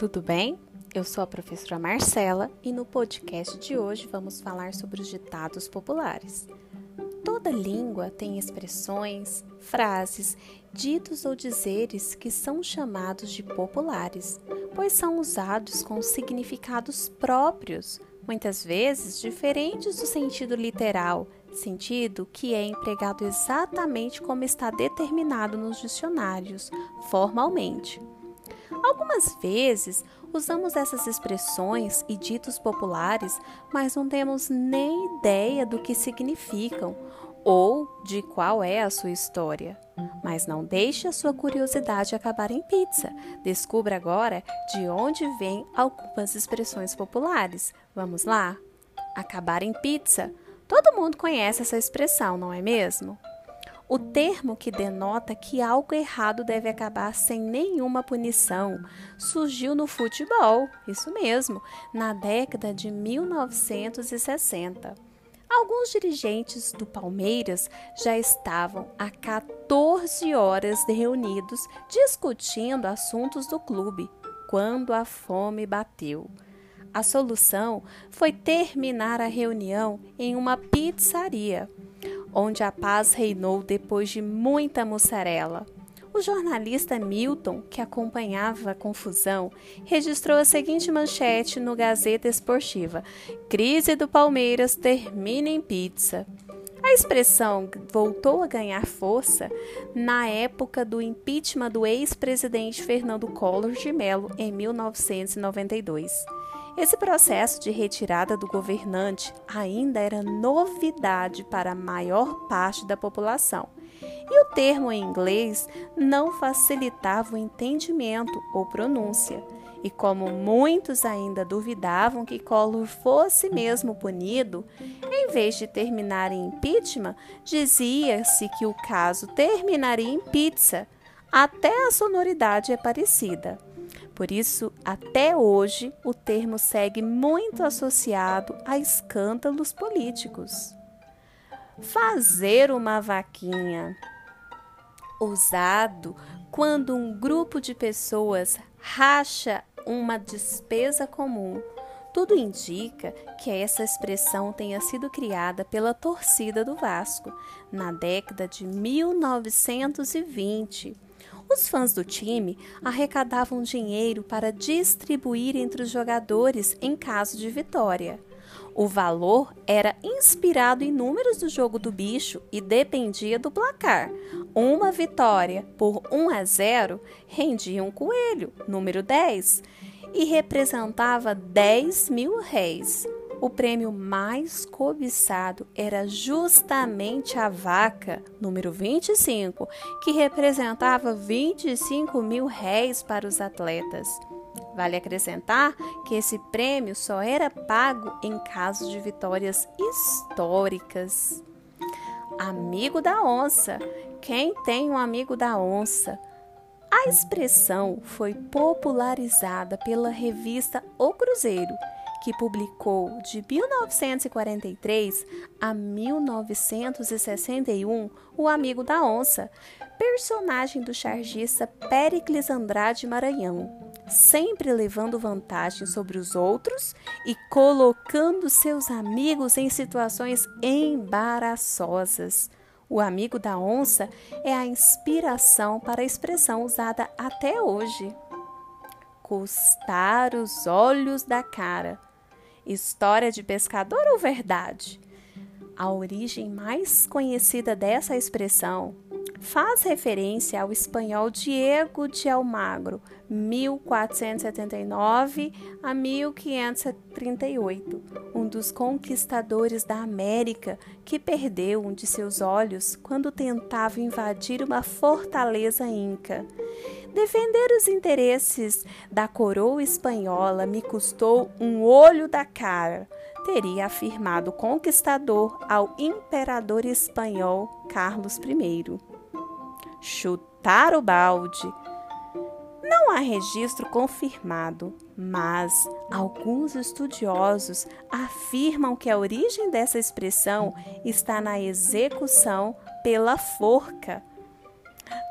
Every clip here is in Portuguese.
tudo bem? Eu sou a professora Marcela e no podcast de hoje vamos falar sobre os ditados populares. Toda língua tem expressões, frases, ditos ou dizeres que são chamados de populares, pois são usados com significados próprios, muitas vezes diferentes do sentido literal, sentido que é empregado exatamente como está determinado nos dicionários, formalmente. Algumas vezes usamos essas expressões e ditos populares, mas não temos nem ideia do que significam ou de qual é a sua história. Mas não deixe a sua curiosidade acabar em pizza. Descubra agora de onde vêm algumas expressões populares. Vamos lá? Acabar em pizza. Todo mundo conhece essa expressão, não é mesmo? O termo que denota que algo errado deve acabar sem nenhuma punição surgiu no futebol, isso mesmo, na década de 1960. Alguns dirigentes do Palmeiras já estavam há 14 horas reunidos discutindo assuntos do clube quando a fome bateu. A solução foi terminar a reunião em uma pizzaria onde a paz reinou depois de muita mussarela. O jornalista Milton, que acompanhava a confusão, registrou a seguinte manchete no Gazeta Esportiva: Crise do Palmeiras termina em pizza. A expressão voltou a ganhar força na época do impeachment do ex-presidente Fernando Collor de Mello em 1992. Esse processo de retirada do governante ainda era novidade para a maior parte da população, e o termo em inglês não facilitava o entendimento ou pronúncia. E como muitos ainda duvidavam que Collor fosse mesmo punido, em vez de terminar em impeachment, dizia-se que o caso terminaria em pizza. Até a sonoridade é parecida. Por isso, até hoje, o termo segue muito associado a escândalos políticos. Fazer uma vaquinha. Usado quando um grupo de pessoas racha uma despesa comum. Tudo indica que essa expressão tenha sido criada pela torcida do Vasco na década de 1920 os fãs do time arrecadavam dinheiro para distribuir entre os jogadores em caso de vitória. O valor era inspirado em números do jogo do bicho e dependia do placar. Uma vitória por 1 a 0 rendia um coelho, número 10, e representava 10 mil réis o prêmio mais cobiçado era justamente a vaca, número 25, que representava 25 mil réis para os atletas. Vale acrescentar que esse prêmio só era pago em caso de vitórias históricas. Amigo da onça. Quem tem um amigo da onça? A expressão foi popularizada pela revista O Cruzeiro que publicou de 1943 a 1961 O Amigo da Onça, personagem do chargista Péricles Andrade Maranhão, sempre levando vantagem sobre os outros e colocando seus amigos em situações embaraçosas. O amigo da onça é a inspiração para a expressão usada até hoje. Custar os olhos da cara. História de pescador ou verdade? A origem mais conhecida dessa expressão faz referência ao espanhol Diego de Almagro, 1479 a 1538, um dos conquistadores da América que perdeu um de seus olhos quando tentava invadir uma fortaleza inca. Defender os interesses da coroa espanhola me custou um olho da cara, teria afirmado o conquistador ao imperador espanhol Carlos I. Chutar o balde. Não há registro confirmado, mas alguns estudiosos afirmam que a origem dessa expressão está na execução pela forca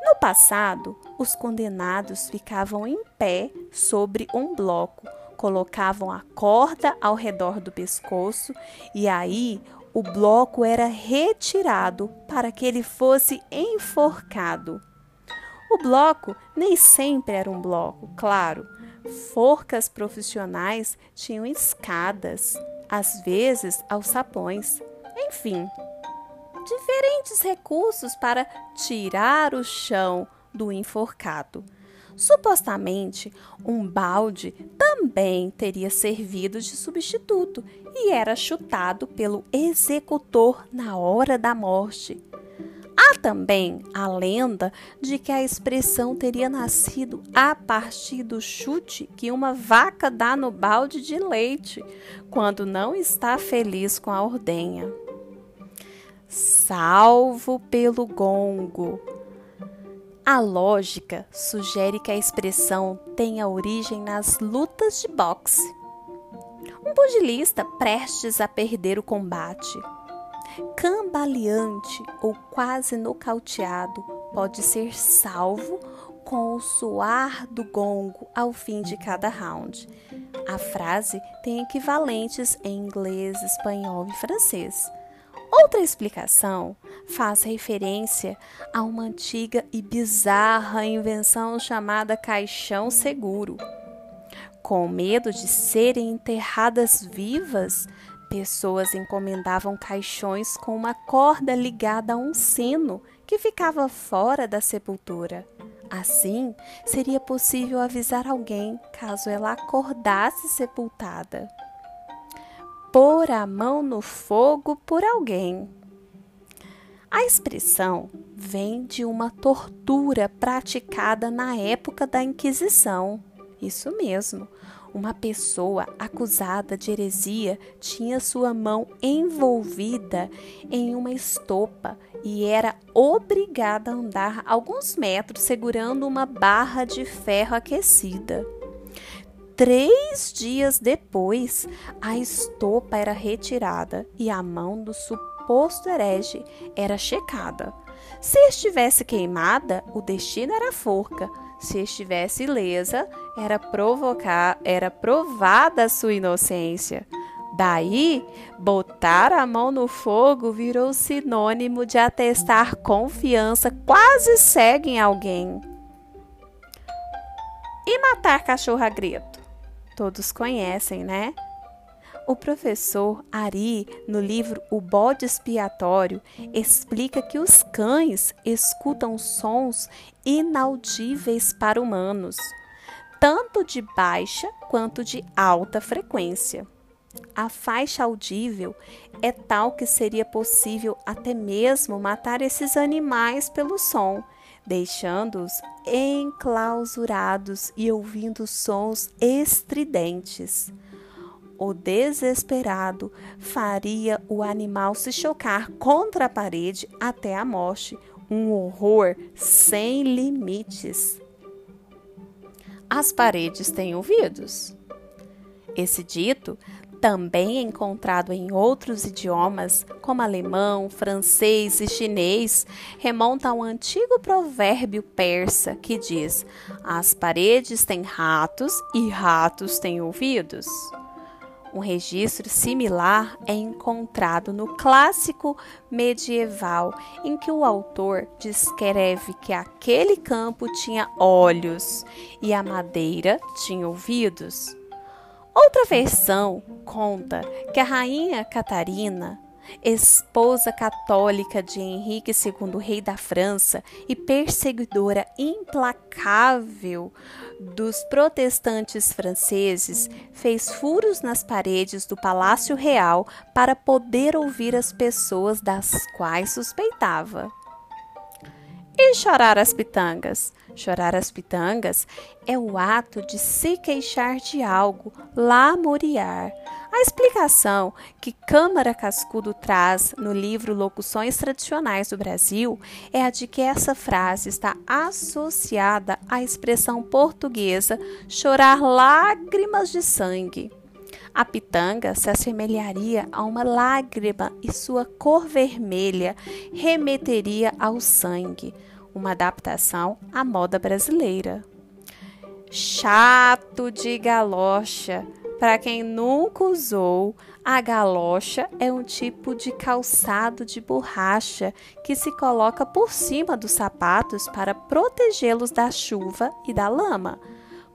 no passado, os condenados ficavam em pé sobre um bloco, colocavam a corda ao redor do pescoço e aí o bloco era retirado para que ele fosse enforcado. O bloco nem sempre era um bloco, claro. Forcas profissionais tinham escadas, às vezes alçapões, enfim, diferentes recursos para tirar o chão do enforcado. Supostamente, um balde também teria servido de substituto e era chutado pelo executor na hora da morte. Há também a lenda de que a expressão teria nascido a partir do chute que uma vaca dá no balde de leite quando não está feliz com a ordenha. Salvo pelo gongo a lógica sugere que a expressão tenha origem nas lutas de boxe. Um pugilista prestes a perder o combate, cambaleante ou quase nocauteado, pode ser salvo com o soar do gongo ao fim de cada round. A frase tem equivalentes em inglês, espanhol e francês. Outra explicação faz referência a uma antiga e bizarra invenção chamada caixão seguro. Com medo de serem enterradas vivas, pessoas encomendavam caixões com uma corda ligada a um sino que ficava fora da sepultura. Assim, seria possível avisar alguém caso ela acordasse sepultada pôr a mão no fogo por alguém. A expressão vem de uma tortura praticada na época da Inquisição. Isso mesmo. Uma pessoa acusada de heresia tinha sua mão envolvida em uma estopa e era obrigada a andar alguns metros segurando uma barra de ferro aquecida. Três dias depois, a estopa era retirada e a mão do suposto herege era checada. Se estivesse queimada, o destino era forca. Se estivesse ilesa, era provocar, era provada a sua inocência. Daí, botar a mão no fogo virou sinônimo de atestar confiança quase cega em alguém. E matar cachorro a? Todos conhecem, né? O professor Ari, no livro O Bode Expiatório, explica que os cães escutam sons inaudíveis para humanos, tanto de baixa quanto de alta frequência. A faixa audível é tal que seria possível até mesmo matar esses animais pelo som deixando-os enclausurados e ouvindo sons estridentes. O desesperado faria o animal se chocar contra a parede até a morte, um horror sem limites. As paredes têm ouvidos. Esse dito também encontrado em outros idiomas, como alemão, francês e chinês, remonta a um antigo provérbio persa que diz: As paredes têm ratos e ratos têm ouvidos. Um registro similar é encontrado no clássico medieval, em que o autor descreve que aquele campo tinha olhos e a madeira tinha ouvidos. Outra versão conta que a rainha Catarina, esposa católica de Henrique II, rei da França, e perseguidora implacável dos protestantes franceses, fez furos nas paredes do Palácio Real para poder ouvir as pessoas das quais suspeitava. E chorar as pitangas? Chorar as pitangas é o ato de se queixar de algo, lamuriar. A explicação que Câmara Cascudo traz no livro Locuções Tradicionais do Brasil é a de que essa frase está associada à expressão portuguesa chorar lágrimas de sangue. A pitanga se assemelharia a uma lágrima e sua cor vermelha remeteria ao sangue uma adaptação à moda brasileira. Chato de galocha. Para quem nunca usou, a galocha é um tipo de calçado de borracha que se coloca por cima dos sapatos para protegê-los da chuva e da lama.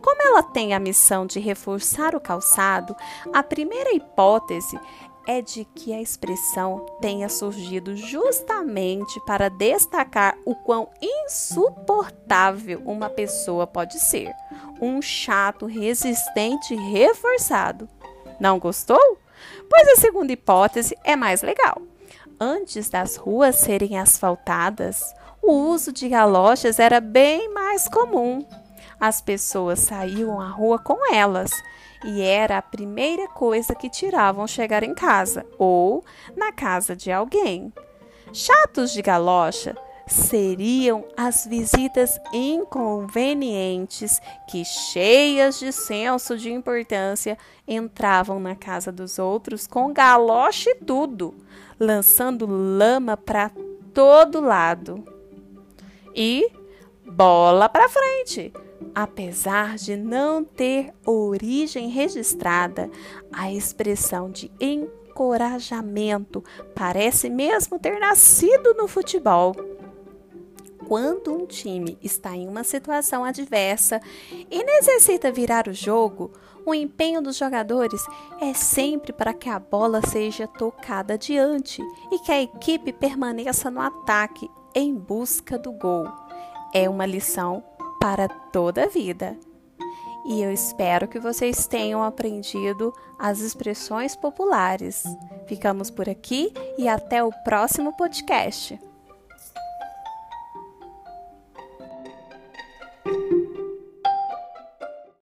Como ela tem a missão de reforçar o calçado, a primeira hipótese é de que a expressão tenha surgido justamente para destacar o quão insuportável uma pessoa pode ser. Um chato resistente reforçado. Não gostou? Pois a segunda hipótese é mais legal. Antes das ruas serem asfaltadas, o uso de galochas era bem mais comum. As pessoas saíam à rua com elas e era a primeira coisa que tiravam chegar em casa ou na casa de alguém. Chatos de galocha seriam as visitas inconvenientes que, cheias de senso de importância, entravam na casa dos outros com galocha e tudo, lançando lama para todo lado. E bola para frente! Apesar de não ter origem registrada, a expressão de encorajamento parece mesmo ter nascido no futebol. Quando um time está em uma situação adversa e necessita virar o jogo, o empenho dos jogadores é sempre para que a bola seja tocada adiante e que a equipe permaneça no ataque em busca do gol. É uma lição para toda a vida. E eu espero que vocês tenham aprendido as expressões populares. Ficamos por aqui e até o próximo podcast.